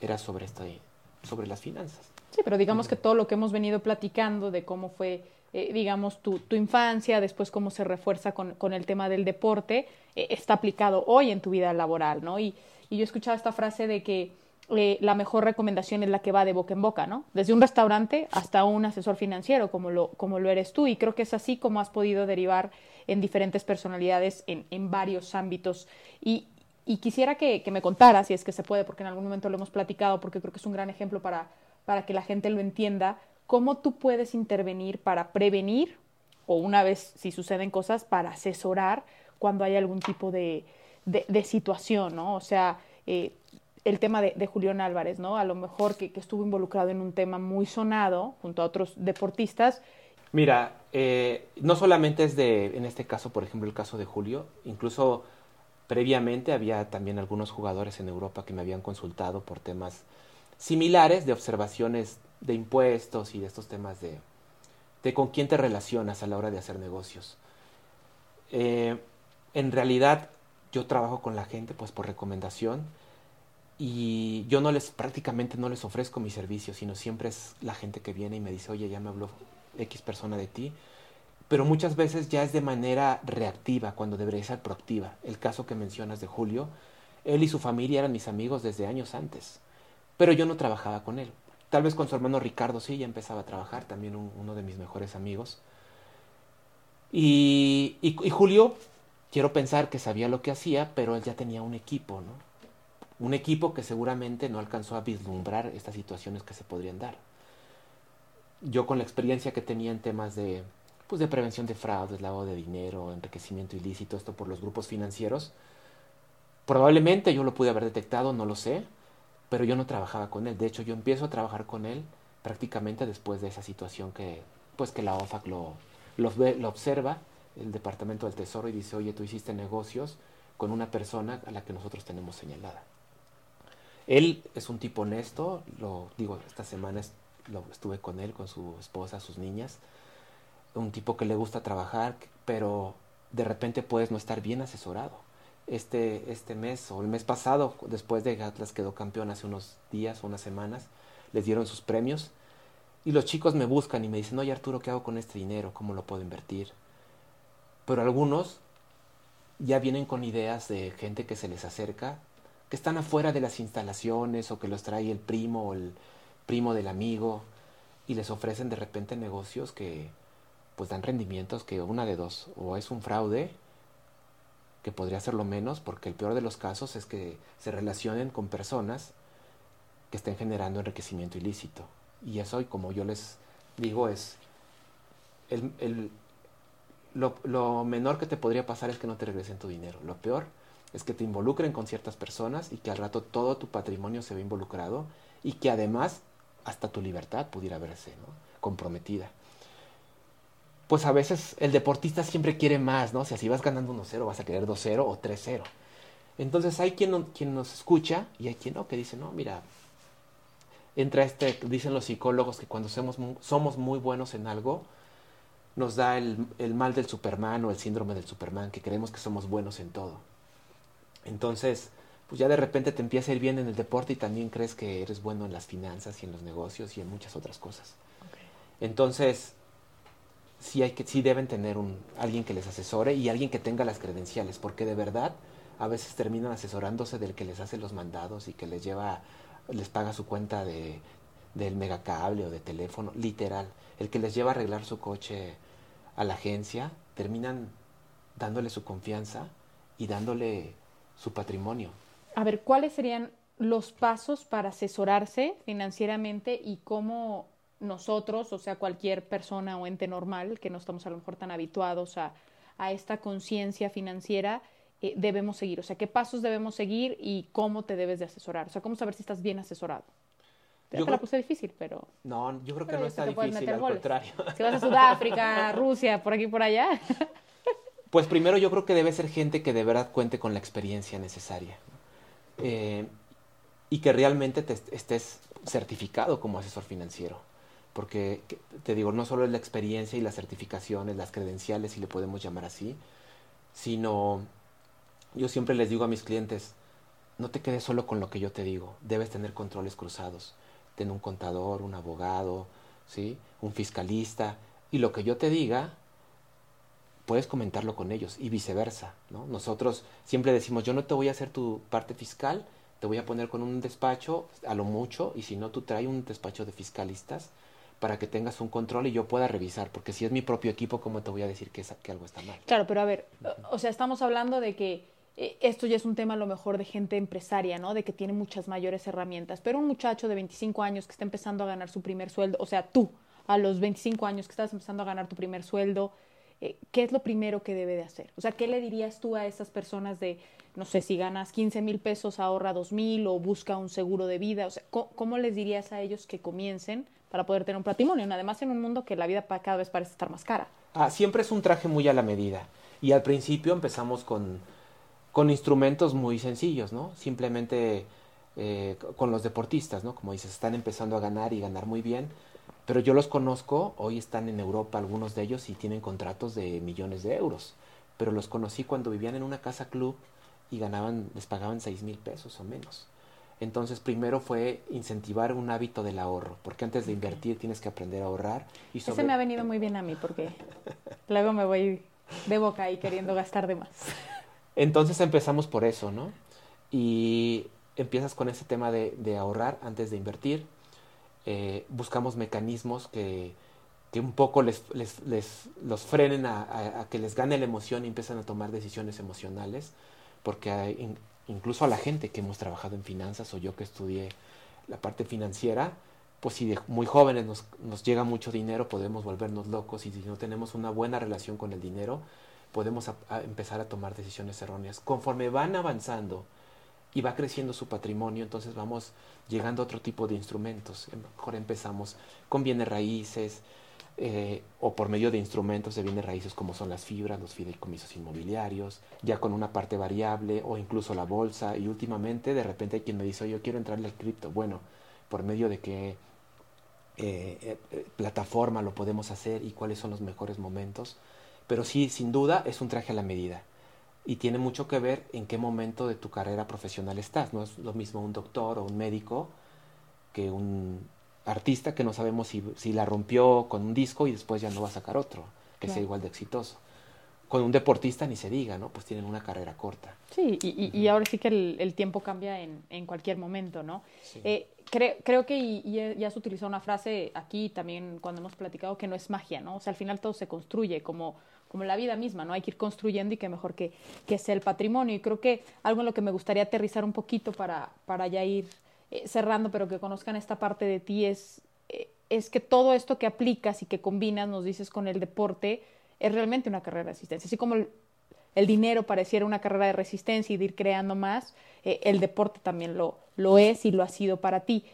B: era sobre este, sobre las finanzas.
A: Sí, pero digamos que todo lo que hemos venido platicando de cómo fue eh, digamos, tu, tu, infancia, después cómo se refuerza con, con el tema del deporte, eh, está aplicado hoy en tu vida laboral, ¿no? Y, y yo escuchaba esta frase de que eh, la mejor recomendación es la que va de boca en boca, ¿no? Desde un restaurante hasta un asesor financiero, como lo, como lo eres tú, y creo que es así como has podido derivar en diferentes personalidades en, en varios ámbitos. Y, y quisiera que, que, me contaras, si es que se puede, porque en algún momento lo hemos platicado, porque creo que es un gran ejemplo para, para que la gente lo entienda, cómo tú puedes intervenir para prevenir o una vez si suceden cosas para asesorar cuando hay algún tipo de, de, situación, ¿no? O sea, eh, el tema de, de, Julián Álvarez, ¿no? A lo mejor que, que, estuvo involucrado en un tema muy sonado junto a otros deportistas.
B: Mira, eh, no solamente es de, en este caso, por ejemplo, el caso de Julio, incluso previamente había también algunos jugadores en Europa que me habían consultado por temas similares de observaciones de impuestos y de estos temas de, de con quién te relacionas a la hora de hacer negocios. Eh, en realidad yo trabajo con la gente pues por recomendación y yo no les prácticamente no les ofrezco mi servicio, sino siempre es la gente que viene y me dice, oye, ya me habló X persona de ti, pero muchas veces ya es de manera reactiva cuando debería ser proactiva. El caso que mencionas de Julio, él y su familia eran mis amigos desde años antes, pero yo no trabajaba con él. Tal vez con su hermano Ricardo sí, ya empezaba a trabajar, también uno de mis mejores amigos. Y, y, Julio, quiero pensar que sabía lo que hacía, pero él ya tenía un equipo, ¿no? Un equipo que seguramente no alcanzó a vislumbrar estas situaciones que se podrían dar. Yo con la experiencia que tenía en temas de, pues de prevención de fraudes, lavado de dinero, enriquecimiento ilícito, esto por los grupos financieros, probablemente yo lo pude haber detectado, no lo sé, pero yo no trabajaba con él. De hecho, yo empiezo a trabajar con él prácticamente después de esa situación que, pues que la OFAC lo, lo, lo observa, el Departamento del Tesoro, y dice, oye, tú hiciste negocios con una persona a la que nosotros tenemos señalada. Él es un tipo honesto, lo digo, esta semana lo, estuve con él, con su esposa, sus niñas, un tipo que le gusta trabajar, pero de repente puedes no estar bien asesorado. este, este mes o el mes pasado, después de que Atlas quedó campeón hace unos días o unas semanas, les dieron sus premios y los chicos me buscan y me dicen, oye Arturo, ¿qué hago con este dinero? ¿Cómo lo puedo invertir? Pero algunos ya vienen con ideas de gente que se les acerca, que están afuera de las instalaciones o que los trae el primo o el primo del amigo y les ofrecen de repente negocios que pues dan rendimientos que una de dos, o es un fraude, que podría ser lo menos, porque el peor de los casos es que se relacionen con personas que estén generando enriquecimiento ilícito. Y eso, y como yo les digo, es el, el, lo, lo, menor que te podría pasar es que no te regresen tu dinero. Lo peor es que te involucren con ciertas personas y que al rato todo tu patrimonio se ve involucrado y que además hasta tu libertad pudiera verse comprometida. Pues a veces el deportista siempre quiere más, ¿no? O sea, si vas ganando 1-0 vas a querer 2-0 o 3-0. Entonces hay quien, quien nos escucha y hay quien no, que dice, no, mira, entra este, dicen los psicólogos que cuando somos, somos muy buenos en algo, nos da el, el, mal del Superman o el síndrome del Superman, que creemos que somos buenos en todo. Entonces, pues ya de repente te empieza a ir bien en el deporte y también crees que eres bueno en las finanzas y en los negocios y en muchas otras cosas. Okay. Entonces, sí, hay que, sí deben tener un, alguien que les asesore y alguien que tenga las credenciales, porque de verdad a veces terminan asesorándose del que les hace los mandados y que les lleva les paga su cuenta de, del megacable o de teléfono, literal. El que les lleva a arreglar su coche a la agencia, terminan dándole su confianza y dándole su patrimonio.
A: A ver, ¿cuáles serían los pasos para asesorarse financieramente y cómo nosotros, o sea, cualquier persona o ente normal, que no estamos a lo mejor tan habituados a, a esta conciencia financiera, eh, debemos seguir? O sea, ¿qué pasos debemos seguir y cómo te debes de asesorar? O sea, ¿cómo saber si estás bien asesorado? Yo te la puse difícil, pero...
B: No, yo creo que no está difícil, al goles. contrario.
A: Si vas a Sudáfrica, Rusia, por aquí por allá.
B: Pues primero yo creo que debe ser gente que de verdad cuente con la experiencia necesaria. Eh, y que realmente te estés certificado como asesor financiero. Porque, te digo, no solo es la experiencia y las certificaciones, las credenciales, si le podemos llamar así, sino yo siempre les digo a mis clientes, no te quedes solo con lo que yo te digo, debes tener controles cruzados. Ten un contador, un abogado, ¿sí? un fiscalista, y lo que yo te diga, puedes comentarlo con ellos y viceversa. ¿no? Nosotros siempre decimos, yo no te voy a hacer tu parte fiscal, te voy a poner con un despacho a lo mucho, y si no, tú trae un despacho de fiscalistas para que tengas un control y yo pueda revisar, porque si es mi propio equipo, ¿cómo te voy a decir que, es, que algo está mal?
A: Claro, pero a ver, o sea, estamos hablando de que esto ya es un tema a lo mejor de gente empresaria, ¿no? De que tiene muchas mayores herramientas. Pero un muchacho de 25 años que está empezando a ganar su primer sueldo, o sea, tú, a los 25 años que estás empezando a ganar tu primer sueldo, eh, ¿qué es lo primero que debe de hacer? O sea, ¿qué le dirías tú a esas personas de, no sé, si ganas 15 mil pesos, ahorra 2 mil o busca un seguro de vida? O sea, ¿cómo, ¿cómo, les dirías a ellos que comiencen para poder tener un patrimonio? Además, en un mundo que la vida cada vez parece estar más cara.
B: Ah, siempre es un traje muy a la medida. Y al principio empezamos con con instrumentos muy sencillos, ¿no? Simplemente eh, con los deportistas, ¿no? Como dices, están empezando a ganar y ganar muy bien, pero yo los conozco, hoy están en Europa algunos de ellos y tienen contratos de millones de euros, pero los conocí cuando vivían en una casa club y ganaban, les pagaban seis mil pesos o menos. Entonces, primero fue incentivar un hábito del ahorro, porque antes de invertir tienes que aprender a ahorrar.
A: Y sobre... Ese me ha venido muy bien a mí, porque luego me voy de boca y queriendo gastar de más.
B: Entonces empezamos por eso, ¿no? Y empiezas con ese tema de, de ahorrar antes de invertir. Eh, buscamos mecanismos que, que un poco les, les, les los frenen a, a, a, que les gane la emoción y empiezan a tomar decisiones emocionales, porque hay, in, incluso a la gente que hemos trabajado en finanzas o yo que estudié la parte financiera, pues si de muy jóvenes nos, nos llega mucho dinero podemos volvernos locos y si no tenemos una buena relación con el dinero, podemos a empezar a tomar decisiones erróneas. Conforme van avanzando y va creciendo su patrimonio, entonces vamos llegando a otro tipo de instrumentos. Mejor empezamos con bienes raíces eh, o por medio de instrumentos de bienes raíces como son las fibras, los fideicomisos inmobiliarios, ya con una parte variable o incluso la bolsa. Y últimamente de repente hay quien me dice, yo quiero entrarle al cripto. Bueno, por medio de qué eh, eh, plataforma lo podemos hacer y cuáles son los mejores momentos pero sí, sin duda, es un traje a la medida. Y tiene mucho que ver en qué momento de tu carrera profesional estás. No es lo mismo un doctor o un médico que un artista que no sabemos si, si la rompió con un disco y después ya no va a sacar otro, que sea igual de exitoso. Con un deportista ni se diga, ¿no? Pues tienen una carrera corta.
A: Sí, y, y, ahora sí que el, el tiempo cambia en, en, cualquier momento, ¿no? Eh, creo, creo que y, y ya has utilizado una frase aquí también cuando hemos platicado que no es magia, ¿no? O sea, al final todo se construye como, como la vida misma, ¿no? Hay que ir construyendo y que mejor que, que sea el patrimonio. Y creo que algo en lo que me gustaría aterrizar un poquito para, para ya ir eh, cerrando, pero que conozcan esta parte de ti, es, eh, es que todo esto que aplicas y que combinas, nos dices, con el deporte, es realmente una carrera de resistencia. Así como el, el dinero pareciera una carrera de resistencia y de ir creando más, eh, el deporte también lo, lo es y lo ha sido para ti.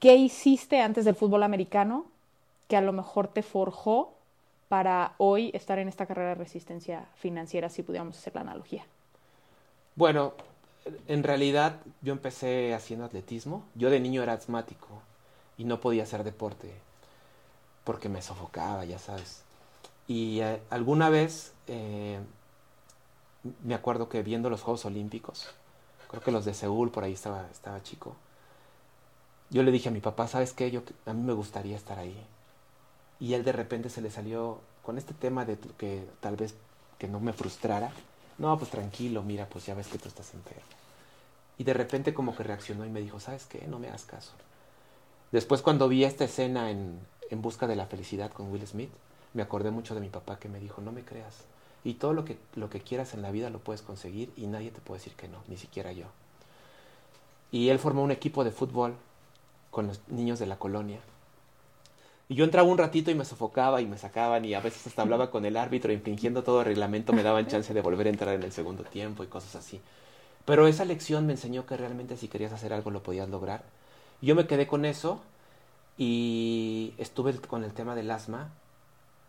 A: ¿Qué hiciste antes del fútbol americano que a lo mejor te forjó para hoy estar en esta carrera de resistencia financiera, si pudiéramos hacer la analogía?
B: Bueno, en realidad yo empecé haciendo atletismo. Yo de niño era asmático y no podía hacer deporte porque me sofocaba, ya sabes. Y eh, alguna vez eh, me acuerdo que viendo los Juegos Olímpicos, creo que los de Seúl, por ahí estaba, estaba chico, yo le dije a mi papá, ¿sabes qué? Yo, a mí me gustaría estar ahí. Y él de repente se le salió con este tema de que tal vez que no me frustrara. No, pues tranquilo, mira, pues ya ves que tú estás enfermo. Y de repente como que reaccionó y me dijo, ¿sabes qué? No me hagas caso. Después cuando vi esta escena en, en Busca de la Felicidad con Will Smith, me acordé mucho de mi papá que me dijo, no me creas. Y todo lo que, lo que quieras en la vida lo puedes conseguir y nadie te puede decir que no, ni siquiera yo. Y él formó un equipo de fútbol con los niños de la colonia. Yo entraba un ratito y me sofocaba y me sacaban y a veces hasta hablaba con el árbitro y fingiendo todo el reglamento me daban chance de volver a entrar en el segundo tiempo y cosas así. Pero esa lección me enseñó que realmente si querías hacer algo lo podías lograr. Yo me quedé con eso y estuve con el tema del asma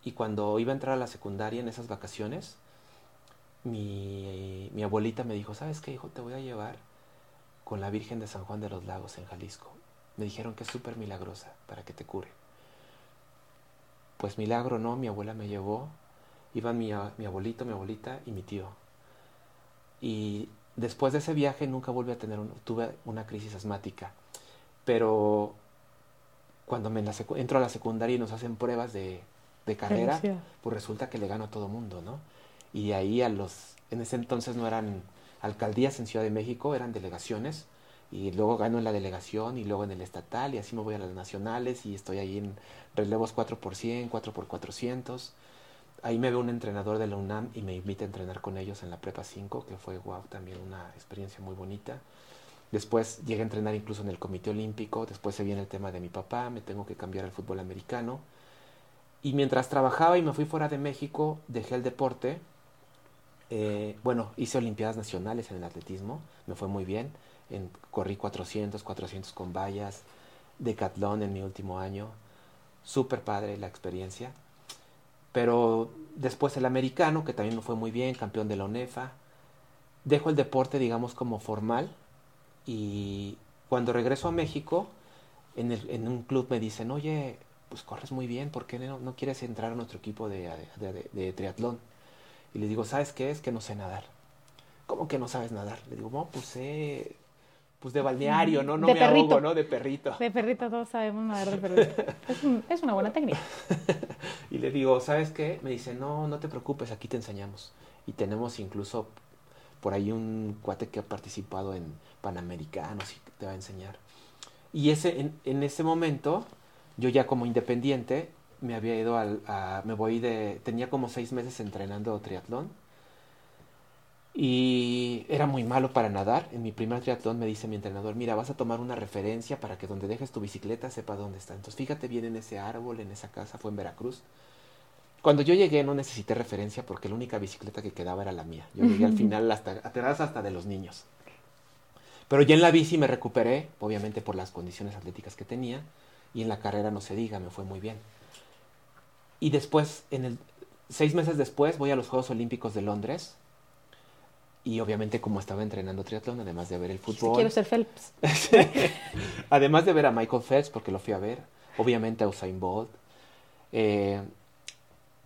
B: y cuando iba a entrar a la secundaria en esas vacaciones, mi, mi abuelita me dijo, ¿sabes qué, hijo? Te voy a llevar con la Virgen de San Juan de los Lagos en Jalisco. Me dijeron que es súper milagrosa para que te cure. Pues milagro no, mi abuela me llevó, iban mi, mi abuelito, mi abuelita y mi tío. Y después de ese viaje nunca volví a tener, un, tuve una crisis asmática. Pero cuando me la entro a la secundaria y nos hacen pruebas de, de carrera, pues resulta que le gano a todo mundo, ¿no? Y ahí a los, en ese entonces no eran alcaldías en Ciudad de México, eran delegaciones y luego gano en la delegación y luego en el estatal y así me voy a las nacionales y estoy ahí en relevos 4 por 100, 4 por 400. Ahí me ve un entrenador de la UNAM y me invita a entrenar con ellos en la Prepa 5, que fue wow, también una experiencia muy bonita. Después llegué a entrenar incluso en el Comité Olímpico, después se viene el tema de mi papá, me tengo que cambiar al fútbol americano. Y mientras trabajaba y me fui fuera de México, dejé el deporte. Eh, bueno, hice Olimpiadas Nacionales en el atletismo, me fue muy bien en, corrí 400, 400 con vallas, decatlón en mi último año, súper padre la experiencia. Pero después el americano, que también me fue muy bien, campeón de la ONEFA. Dejo el deporte, digamos, como formal. Y cuando regreso a México, en, el, en un club me dicen, oye, pues corres muy bien, ¿por qué no, no quieres entrar a nuestro equipo de, de, de, de, triatlón? Y le digo, ¿sabes qué es? Que no sé nadar. ¿Cómo que no sabes nadar? Le digo, no, pues sé pues de balneario, ¿no? No
A: de
B: me
A: perrito.
B: ahogo, ¿no? De perrito.
A: De perrito, todos sabemos nadar de perrito. es, un, es, una buena técnica.
B: y le digo, ¿sabes qué? Me dice, no, no te preocupes, aquí te enseñamos. Y tenemos incluso por ahí un cuate que ha participado en Panamericanos y te va a enseñar. Y ese, en, en ese momento, yo ya como independiente, me había ido al, a, me voy de, tenía como seis meses entrenando triatlón y era muy malo para nadar. En mi primer triatlón me dice mi entrenador, mira, vas a tomar una referencia para que donde dejes tu bicicleta sepa dónde está. Entonces fíjate bien en ese árbol, en esa casa, fue en Veracruz. Cuando yo llegué no necesité referencia porque la única bicicleta que quedaba era la mía. Yo llegué al final hasta, atrás hasta de los niños. Pero ya en la bici me recuperé, obviamente por las condiciones atléticas que tenía, y en la carrera no se diga, me fue muy bien. Y después, en el, seis meses después, voy a los Juegos Olímpicos de Londres, y obviamente como estaba entrenando triatlón, además de ver el fútbol.
A: Quiero ser Phelps.
B: además de ver a Michael Phelps, porque lo fui a ver. Obviamente a Usain Bolt. Eh,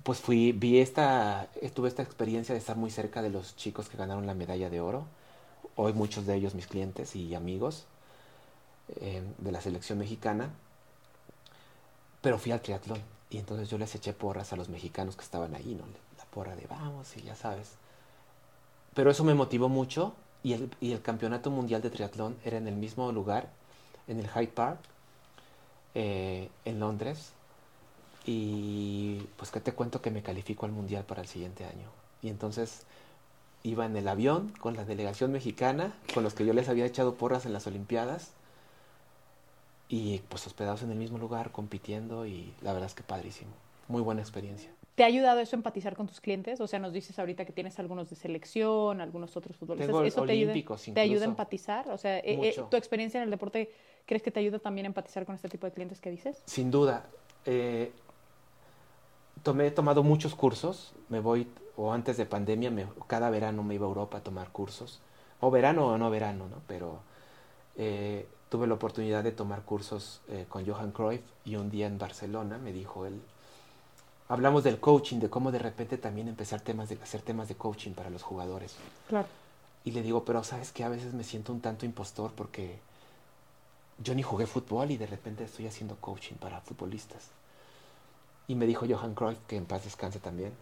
B: pues fui, vi esta, tuve esta experiencia de estar muy cerca de los chicos que ganaron la medalla de oro. Hoy muchos de ellos mis clientes y amigos eh, de la selección mexicana. Pero fui al triatlón y entonces yo les eché porras a los mexicanos que estaban ahí, ¿no? La porra de vamos y ya sabes. Pero eso me motivó mucho y el, y el campeonato mundial de triatlón era en el mismo lugar, en el Hyde Park, eh, en Londres. Y pues que te cuento que me califico al mundial para el siguiente año. Y entonces iba en el avión con la delegación mexicana, con los que yo les había echado porras en las Olimpiadas y pues hospedados en el mismo lugar, compitiendo y la verdad es que padrísimo. Muy buena experiencia.
A: ¿Te ha ayudado eso a empatizar con tus clientes? O sea, nos dices ahorita que tienes algunos de selección, algunos otros futbolistas. ¿Eso te ayuda, te ayuda a empatizar? O sea, eh, eh, ¿tu experiencia en el deporte crees que te ayuda también a empatizar con este tipo de clientes que dices?
B: Sin duda. Eh, tomé, he tomado muchos cursos. Me voy, o antes de pandemia, me, cada verano me iba a Europa a tomar cursos. O verano o no verano, ¿no? Pero eh, tuve la oportunidad de tomar cursos con Johan Cruyff y un día en Barcelona me dijo él, hablamos del coaching, de cómo de repente también empezar temas de, hacer temas de coaching para los jugadores.
A: Claro.
B: Y le digo, pero sabes que a veces me siento un tanto impostor porque yo ni jugué fútbol y de repente estoy haciendo coaching para futbolistas. Y me dijo Johan Cruyff, que en paz descanse también,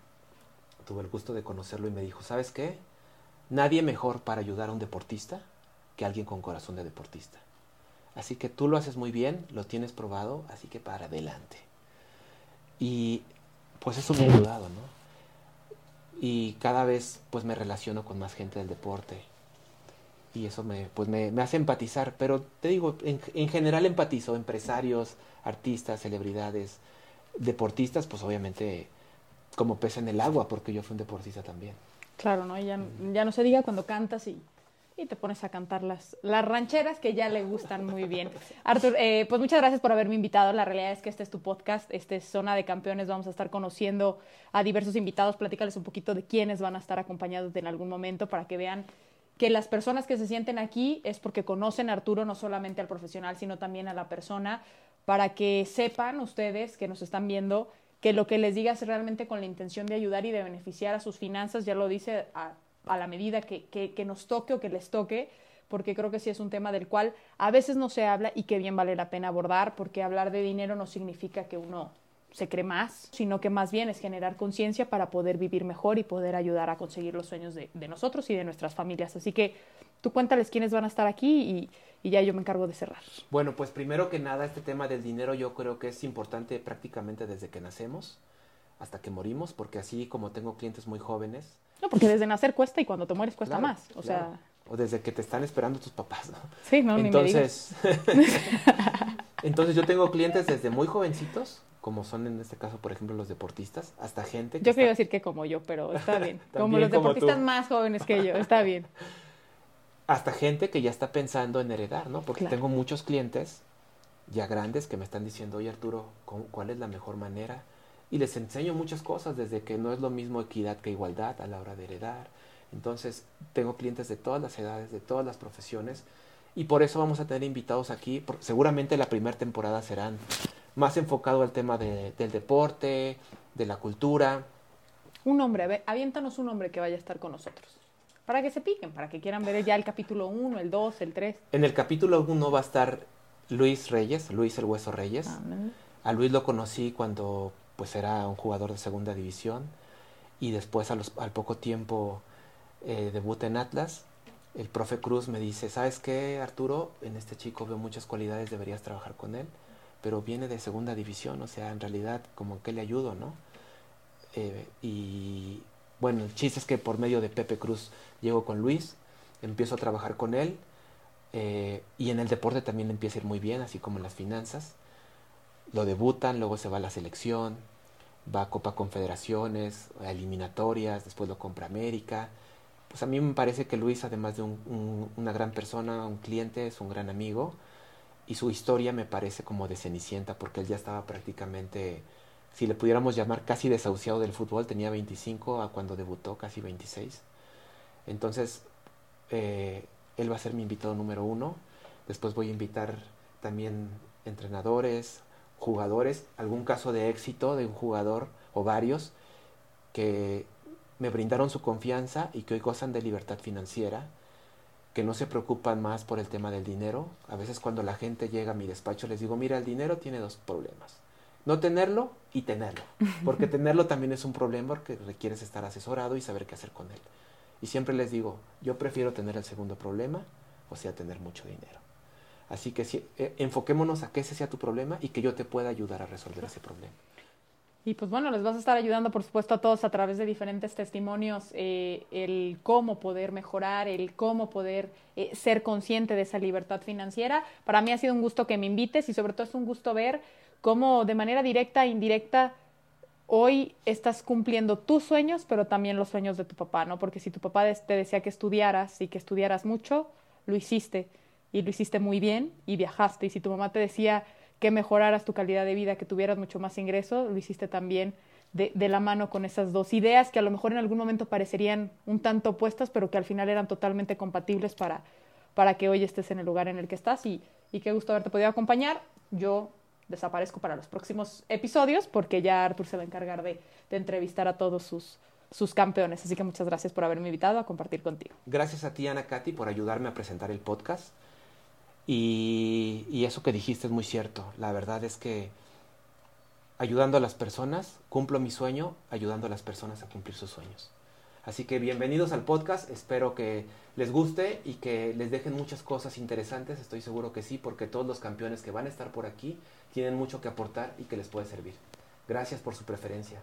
B: tuve el gusto de conocerlo y me dijo, ¿sabes qué? Nadie mejor para ayudar a un deportista que alguien con corazón de deportista. Así que tú lo haces muy bien, lo tienes probado, así que para adelante. Y pues eso me ha ayudado, ¿no? Y cada vez pues me relaciono con más gente del deporte. Y eso me, pues me, hace empatizar. Pero te digo, en, en, general empatizo, empresarios, artistas, celebridades, deportistas, pues obviamente como pesa en el agua, porque yo fui un deportista también.
A: Claro, ¿no? Ya, ya no se diga cuando cantas y y te pones a cantar las, las rancheras que ya le gustan muy bien. Artur, eh, pues muchas gracias por haberme invitado. La realidad es que este es tu podcast, este es Zona de Campeones. Vamos a estar conociendo a diversos invitados. Platícales un poquito de quiénes van a estar acompañados en algún momento para que vean que las personas que se sienten aquí es porque conocen a Arturo, no solamente al profesional, sino también a la persona, para que sepan ustedes que nos están viendo que lo que les digas es realmente con la intención de ayudar y de beneficiar a sus finanzas, ya lo dice a a la medida que, que, nos toque o que les toque, porque creo que sí es un tema del cual a veces no se habla y que bien vale la pena abordar, porque hablar de dinero no significa que uno se cree más, sino que más bien es generar conciencia para poder vivir mejor y poder ayudar a conseguir los sueños de, nosotros y de nuestras familias. Así que tú cuéntales quiénes van a estar aquí y, y, ya yo me encargo de cerrar.
B: Bueno, pues primero que nada, este tema del dinero yo creo que es importante prácticamente desde que nacemos hasta que morimos, porque así como tengo clientes muy jóvenes,
A: no, porque desde nacer cuesta y cuando te mueres cuesta más. O sea.
B: O desde que te están esperando tus papás, ¿no?
A: Sí, no,
B: entonces, ni me entonces yo tengo clientes desde muy jovencitos, como son en este caso, por ejemplo, los deportistas, hasta gente.
A: Que yo quería decir que como yo, pero está bien. como los deportistas más jóvenes que yo, está bien.
B: Hasta gente que ya está pensando en heredar, ¿no? Porque tengo muchos clientes ya grandes que me están diciendo, oye Arturo, ¿cuál es la mejor manera? Y les enseño muchas cosas, desde que no es lo mismo equidad que igualdad a la hora de heredar. Entonces, tengo clientes de todas las edades, de todas las profesiones, y por eso vamos a tener invitados aquí. seguramente la primera temporada serán más enfocado al tema del deporte, de la cultura.
A: Un hombre, aviéntanos un hombre que vaya a estar con nosotros. Para que se piquen, para que quieran ver ya el capítulo 1, el 2, el 3.
B: En el capítulo 1 va a estar Luis Reyes, Luis el Hueso Reyes. A Luis lo conocí cuando pues era un jugador de segunda división y después al poco tiempo eh, debuta en Atlas. El profe Cruz me dice, ¿sabes qué, Arturo? En este chico veo muchas cualidades, deberías trabajar con él, pero viene de segunda división, o sea, en realidad como que le ayudo, ¿no? Eh, y bueno, el chiste es que por medio de Pepe Cruz llego con Luis, empiezo a trabajar con él eh, y en el deporte también empieza a ir muy bien, así como en las finanzas lo debutan, luego se va a la selección, va a Copa Confederaciones, a eliminatorias, después lo compra América. Pues a mí me parece que Luis, además de una gran persona, un cliente, es un gran amigo. Y su historia me parece como de Cenicienta, porque él ya estaba prácticamente, si le pudiéramos llamar casi desahuciado del fútbol, tenía 25 a cuando debutó, casi 26. Entonces, eh, él va a ser mi invitado número uno. Después voy a invitar también entrenadores, jugadores, algún caso de éxito de un jugador o varios que me brindaron su confianza y que hoy gozan de libertad financiera, que no se preocupan más por el tema del dinero. A veces cuando la gente llega a mi despacho les digo, mira, el dinero tiene dos problemas. No tenerlo y tenerlo. Porque tenerlo también es un problema porque requieres estar asesorado y saber qué hacer con él. Y siempre les digo, yo prefiero tener el segundo problema, o sea, tener mucho dinero. Así que eh, enfoquémonos a que ese sea tu problema y que yo te pueda ayudar a resolver ese problema.
A: Y pues bueno, les vas a estar ayudando, por supuesto, a todos a través de diferentes testimonios, eh, el cómo poder mejorar, el cómo poder eh, ser consciente de esa libertad financiera. Para mí ha sido un gusto que me invites y sobre todo es un gusto ver cómo de manera directa e indirecta hoy estás cumpliendo tus sueños, pero también los sueños de tu papá, ¿no? Porque si tu papá te decía que estudiaras y que estudiaras mucho, lo hiciste y lo hiciste muy bien y viajaste. Y si tu mamá te decía que mejoraras tu calidad de vida, que tuvieras mucho más ingreso, lo hiciste también de, de, la mano con esas dos ideas que a lo mejor en algún momento parecerían un tanto opuestas, pero que al final eran totalmente compatibles para, para que hoy estés en el lugar en el que estás. Y, y qué gusto haberte podido acompañar. Yo desaparezco para los próximos episodios porque ya Artur se va a encargar de, de entrevistar a todos sus, sus campeones. Así que muchas gracias por haberme invitado a compartir contigo.
B: Gracias a ti, Ana Katy, por ayudarme a presentar el podcast. Y, eso que dijiste es muy cierto. La verdad es que ayudando a las personas, cumplo mi sueño, ayudando a las personas a cumplir sus sueños. Así que bienvenidos al podcast, espero que les guste y que les dejen muchas cosas interesantes, estoy seguro que sí, porque todos los campeones que van a estar por aquí tienen mucho que aportar y que les puede servir. Gracias por su preferencia.